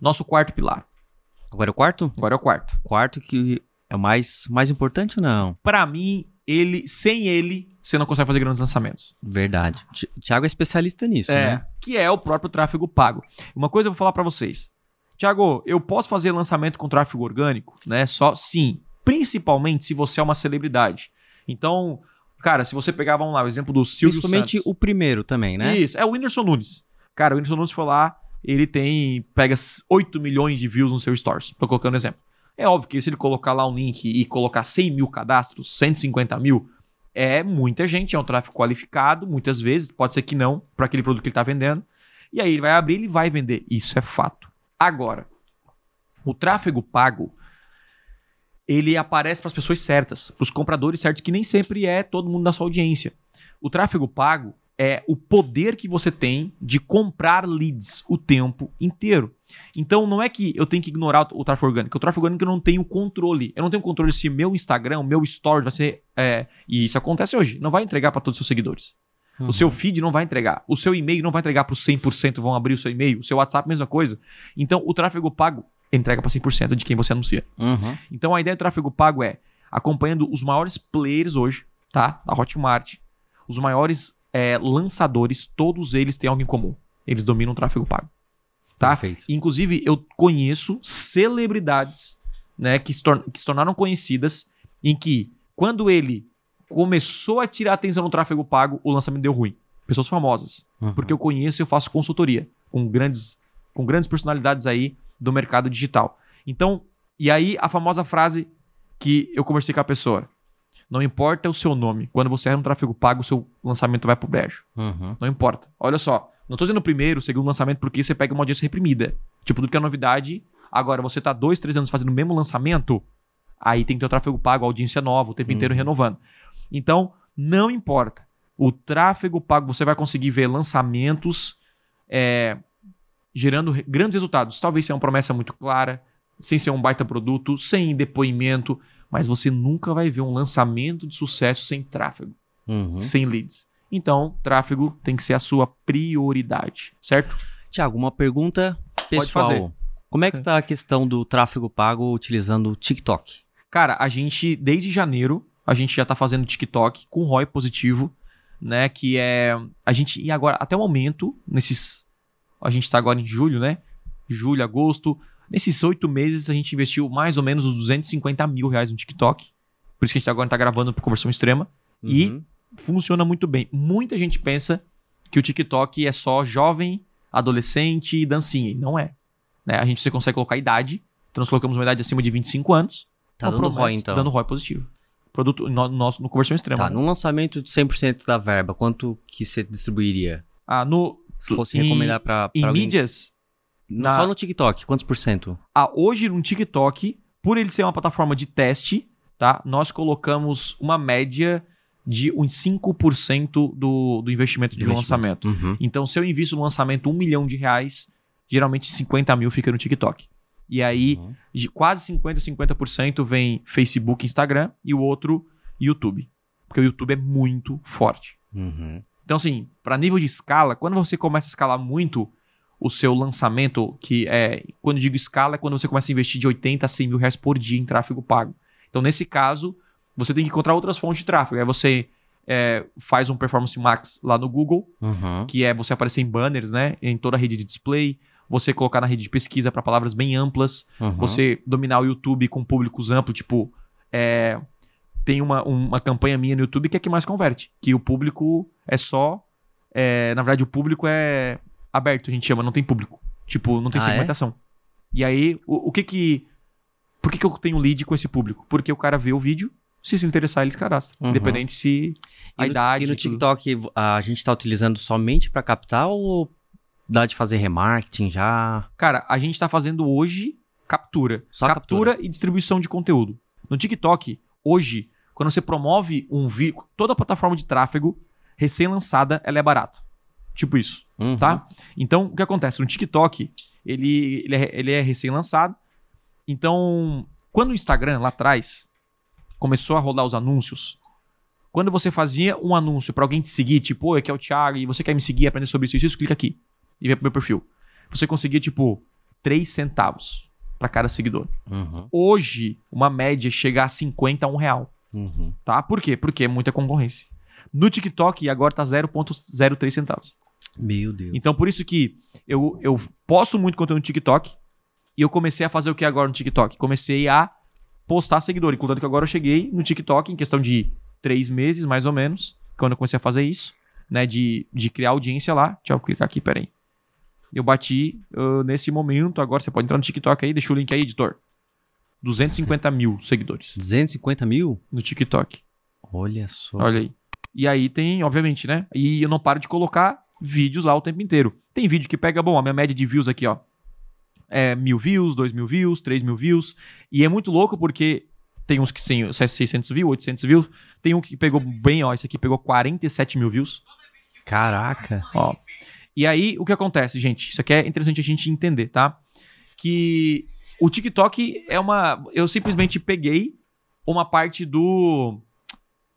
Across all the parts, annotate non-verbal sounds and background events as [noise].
Nosso quarto pilar. Agora é o quarto? Agora é o quarto. Quarto que é o mais, mais importante ou não? Para mim, ele, sem ele, você não consegue fazer grandes lançamentos. Verdade. O Thiago é especialista nisso, é, né? que é o próprio tráfego pago. Uma coisa eu vou falar para vocês. Tiago, eu posso fazer lançamento com tráfego orgânico, né? Só sim, principalmente se você é uma celebridade. Então, cara, se você pegar, vamos lá, o exemplo do Silvio Principalmente Santos. o primeiro também, né? Isso, é o Whindersson Nunes. Cara, o Whindersson Nunes foi lá, ele tem, pega 8 milhões de views no seu stories, tô colocando exemplo. É óbvio que se ele colocar lá um link e colocar 100 mil cadastros, 150 mil, é muita gente, é um tráfego qualificado, muitas vezes, pode ser que não, para aquele produto que ele está vendendo. E aí ele vai abrir, ele vai vender. Isso é fato. Agora, o tráfego pago, ele aparece para as pessoas certas, para os compradores certos, que nem sempre é todo mundo da sua audiência. O tráfego pago é o poder que você tem de comprar leads o tempo inteiro. Então não é que eu tenho que ignorar o tráfego orgânico. O tráfego orgânico eu não tenho controle. Eu não tenho controle se meu Instagram, o meu story vai ser. É, e isso acontece hoje. Não vai entregar para todos os seus seguidores. Uhum. O seu feed não vai entregar. O seu e-mail não vai entregar para os 100% vão abrir o seu e-mail. O seu WhatsApp, mesma coisa. Então o tráfego pago entrega para 100% de quem você anuncia. Uhum. Então a ideia do tráfego pago é acompanhando os maiores players hoje, tá? Da Hotmart, os maiores é, lançadores, todos eles têm algo em comum. Eles dominam o tráfego pago. Tá? Perfeito. Inclusive, eu conheço celebridades né, que, se que se tornaram conhecidas em que, quando ele começou a tirar atenção no tráfego pago, o lançamento deu ruim. Pessoas famosas. Uhum. Porque eu conheço e eu faço consultoria com grandes, com grandes personalidades aí do mercado digital. Então, e aí a famosa frase que eu conversei com a pessoa. Não importa o seu nome. Quando você erra no tráfego pago, o seu lançamento vai pro brejo. Uhum. Não importa. Olha só. Não tô dizendo o primeiro, o segundo lançamento, porque você pega uma audiência reprimida. Tipo, tudo que é novidade. Agora, você tá dois, três anos fazendo o mesmo lançamento, aí tem que ter o tráfego pago, audiência nova, o tempo inteiro Uhum. renovando. Então, não importa. O tráfego pago, você vai conseguir ver lançamentos é, gerando grandes resultados. Talvez seja uma promessa muito clara, sem ser um baita produto, sem depoimento, mas você nunca vai ver um lançamento de sucesso sem tráfego Uhum. sem leads. Então, tráfego tem que ser a sua prioridade, certo? Tiago, uma pergunta fazer. pessoal. Como é que tá a questão do tráfego pago utilizando o TikTok? Cara, a gente, desde janeiro, a gente já tá fazendo TikTok com ROI positivo, né? Que é. A gente, e agora, até o momento, nesses. A gente tá agora em julho, né? Julho, agosto. Nesses oito meses, a gente investiu mais ou menos uns 250 mil reais no TikTok. Por isso que a gente agora tá gravando por conversão extrema. E- Uhum. funciona muito bem. Muita gente pensa que o TikTok é só jovem, adolescente e dancinha. E não é. Né? A gente você consegue colocar idade. Então nós colocamos uma idade acima de 25 anos. Tá dando promessa, ROI, então. Dando ROI positivo. Produto no, nosso no conversão extrema. Tá, num lançamento de 100% da verba, quanto que você distribuiria? Ah, no, Se fosse Em- recomendar pra em alguém... mídias, na- Só no TikTok, quantos por cento? ah, hoje no TikTok, por ele ser uma plataforma de teste, tá? Nós colocamos uma média de uns 5% do, do investimento de Investimento. lançamento. Uhum. Então, se eu invisto no lançamento um milhão de reais, geralmente 50 mil fica no TikTok. E aí, Uhum. de quase 50%, 50% vem Facebook, Instagram e o outro YouTube. Porque o YouTube é muito forte. Uhum. Então, assim, para nível de escala, quando você começa a escalar muito o seu lançamento, que é. Quando eu digo escala, é quando você começa a investir de 80 a 100 mil reais por dia em tráfego pago. Então, nesse caso, você tem que encontrar outras fontes de tráfego. Aí você é, faz um Performance Max lá no Google, Uhum. que é você aparecer em banners, né? Em toda a rede de display. Você colocar na rede de pesquisa para palavras bem amplas. Uhum. Você dominar o YouTube com públicos amplos, tipo. é, tem uma, uma campanha minha no YouTube que é que mais converte. Que o público é só. é, na verdade, o público é aberto, a gente chama, não tem público. Tipo, não tem Ah, é? segmentação. E aí, o, o que que. Por que, que eu tenho lead com esse público? Porque o cara vê o vídeo, se se interessar, ele se cadastra. Uhum. Independente se a e no, idade. E no tudo. TikTok, a gente tá utilizando somente pra captar ou dá de fazer remarketing já? Cara, a gente tá fazendo hoje captura. Só captura, e distribuição de conteúdo. No TikTok, hoje, quando você promove um vídeo, toda plataforma de tráfego recém-lançada, ela é barata. Tipo isso, Uhum. tá? Então, o que acontece? No TikTok, ele, ele é, ele é recém-lançado. Então, quando o Instagram, lá atrás, começou a rodar os anúncios, quando você fazia um anúncio pra alguém te seguir, tipo, oi, aqui é o Thiago, e você quer me seguir, aprender sobre isso e isso, clica aqui. E vem pro meu perfil. Você conseguia, tipo, 3 centavos para cada seguidor. Uhum. Hoje, uma média chega a 50 a 1 real, Uhum. tá? Por quê? Porque é muita concorrência. No TikTok, agora tá 0,03 centavos. Meu Deus. Então, por isso que eu, eu posto muito conteúdo no TikTok e eu comecei a fazer o que agora no TikTok? Comecei a postar seguidor. Inclusive que agora eu cheguei no TikTok em questão de três meses, mais ou menos, quando eu comecei a fazer isso, né? De, de criar audiência lá. Deixa eu clicar aqui, peraí. Eu bati ah, nesse momento, agora você pode entrar no TikTok aí, deixa o link aí, editor. 250 [laughs] mil seguidores 250 mil? no TikTok. Olha só. Olha aí. E aí tem, obviamente, né? E eu não paro de colocar vídeos lá o tempo inteiro. Tem vídeo que pega, bom, a minha média de views aqui, ó. É mil views, dois mil views, três mil views. E é muito louco porque tem uns que tem 600 views, 800 views. Tem um que pegou bem, ó. Esse aqui pegou 47 mil views. Caraca. Ó. E aí, o que acontece, gente? Isso aqui é interessante a gente entender, tá? Que o TikTok é uma. Eu simplesmente peguei uma parte do.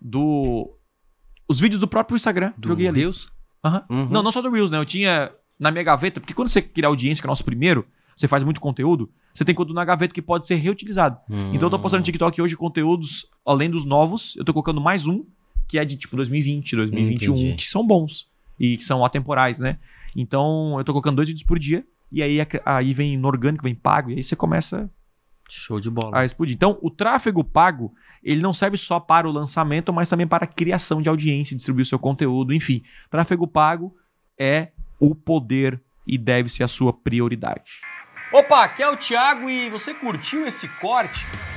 Do. Os vídeos do próprio Instagram. Do joguei ali. Reels? Aham. Uhum. Não, não só do Reels, né? Eu tinha na minha gaveta, porque quando você cria audiência, que é o nosso primeiro, você faz muito conteúdo, você tem conteúdo na gaveta que pode ser reutilizado. Então eu tô postando no Hum. TikTok hoje conteúdos, além dos novos, eu tô colocando mais um, que é de tipo 2020, 2021, Entendi. que são bons e que são atemporais, né? Então eu tô colocando dois vídeos por dia, e aí, aí vem no orgânico, vem pago, e aí você começa Show de bola. a explodir. Então, o tráfego pago, ele não serve só para o lançamento, mas também para a criação de audiência, distribuir o seu conteúdo, enfim. Tráfego pago é o poder e deve ser a sua prioridade. Opa, aqui é o Thiago e você curtiu esse corte?